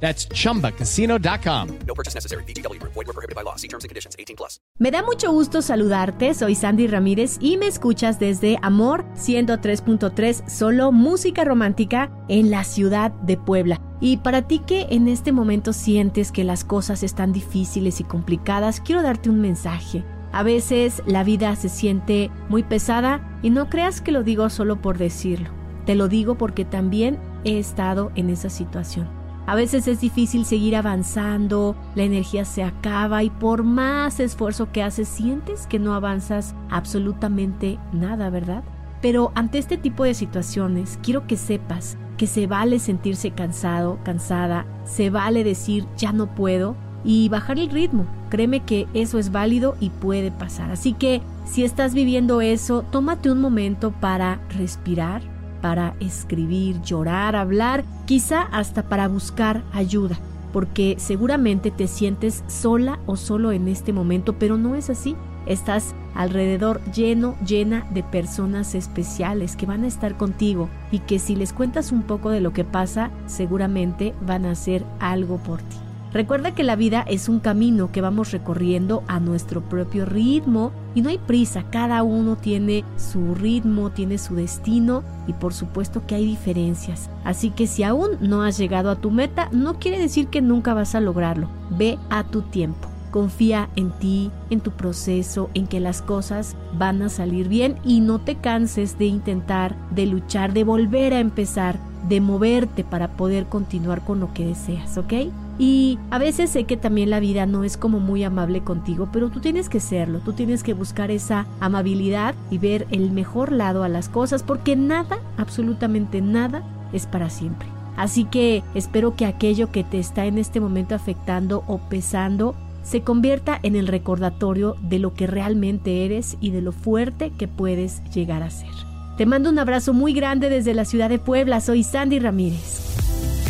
That's chumbacasino.com. No purchase necessary. BGW. Void were prohibited by law. See terms and conditions. 18 plus. Me da mucho gusto saludarte, soy Sandy Ramírez y me escuchas desde Amor 103.3, solo música romántica en la ciudad de Puebla. Y para ti que en este momento sientes que las cosas están difíciles y complicadas, quiero darte un mensaje. A veces la vida se siente muy pesada y no creas que lo digo solo por decirlo. Te lo digo porque también he estado en esa situación. A veces es difícil seguir avanzando, la energía se acaba y por más esfuerzo que haces sientes que no avanzas absolutamente nada, ¿verdad? Pero ante este tipo de situaciones quiero que sepas que se vale sentirse cansado, cansada, se vale decir ya no puedo y bajar el ritmo. Créeme que eso es válido y puede pasar. Así que si estás viviendo eso, tómate un momento para respirar, para escribir, llorar, hablar, quizá hasta para buscar ayuda, porque seguramente te sientes sola o solo en este momento, pero no es así. Estás alrededor lleno, llena de personas especiales que van a estar contigo y que si les cuentas un poco de lo que pasa, seguramente van a hacer algo por ti. Recuerda que la vida es un camino que vamos recorriendo a nuestro propio ritmo y no hay prisa, cada uno tiene su ritmo, tiene su destino y por supuesto que hay diferencias. Así que si aún no has llegado a tu meta, no quiere decir que nunca vas a lograrlo. Ve a tu tiempo. Confía en ti, en tu proceso, en que las cosas van a salir bien y no te canses de intentar, de luchar, de volver a empezar, de moverte para poder continuar con lo que deseas, ¿ok? Y a veces sé que también la vida no es como muy amable contigo, pero tú tienes que serlo, tú tienes que buscar esa amabilidad y ver el mejor lado a las cosas, porque nada, absolutamente nada, es para siempre. Así que espero que aquello que te está en este momento afectando o pesando se convierta en el recordatorio de lo que realmente eres y de lo fuerte que puedes llegar a ser. Te mando un abrazo muy grande desde la ciudad de Puebla, soy Sandy Ramírez.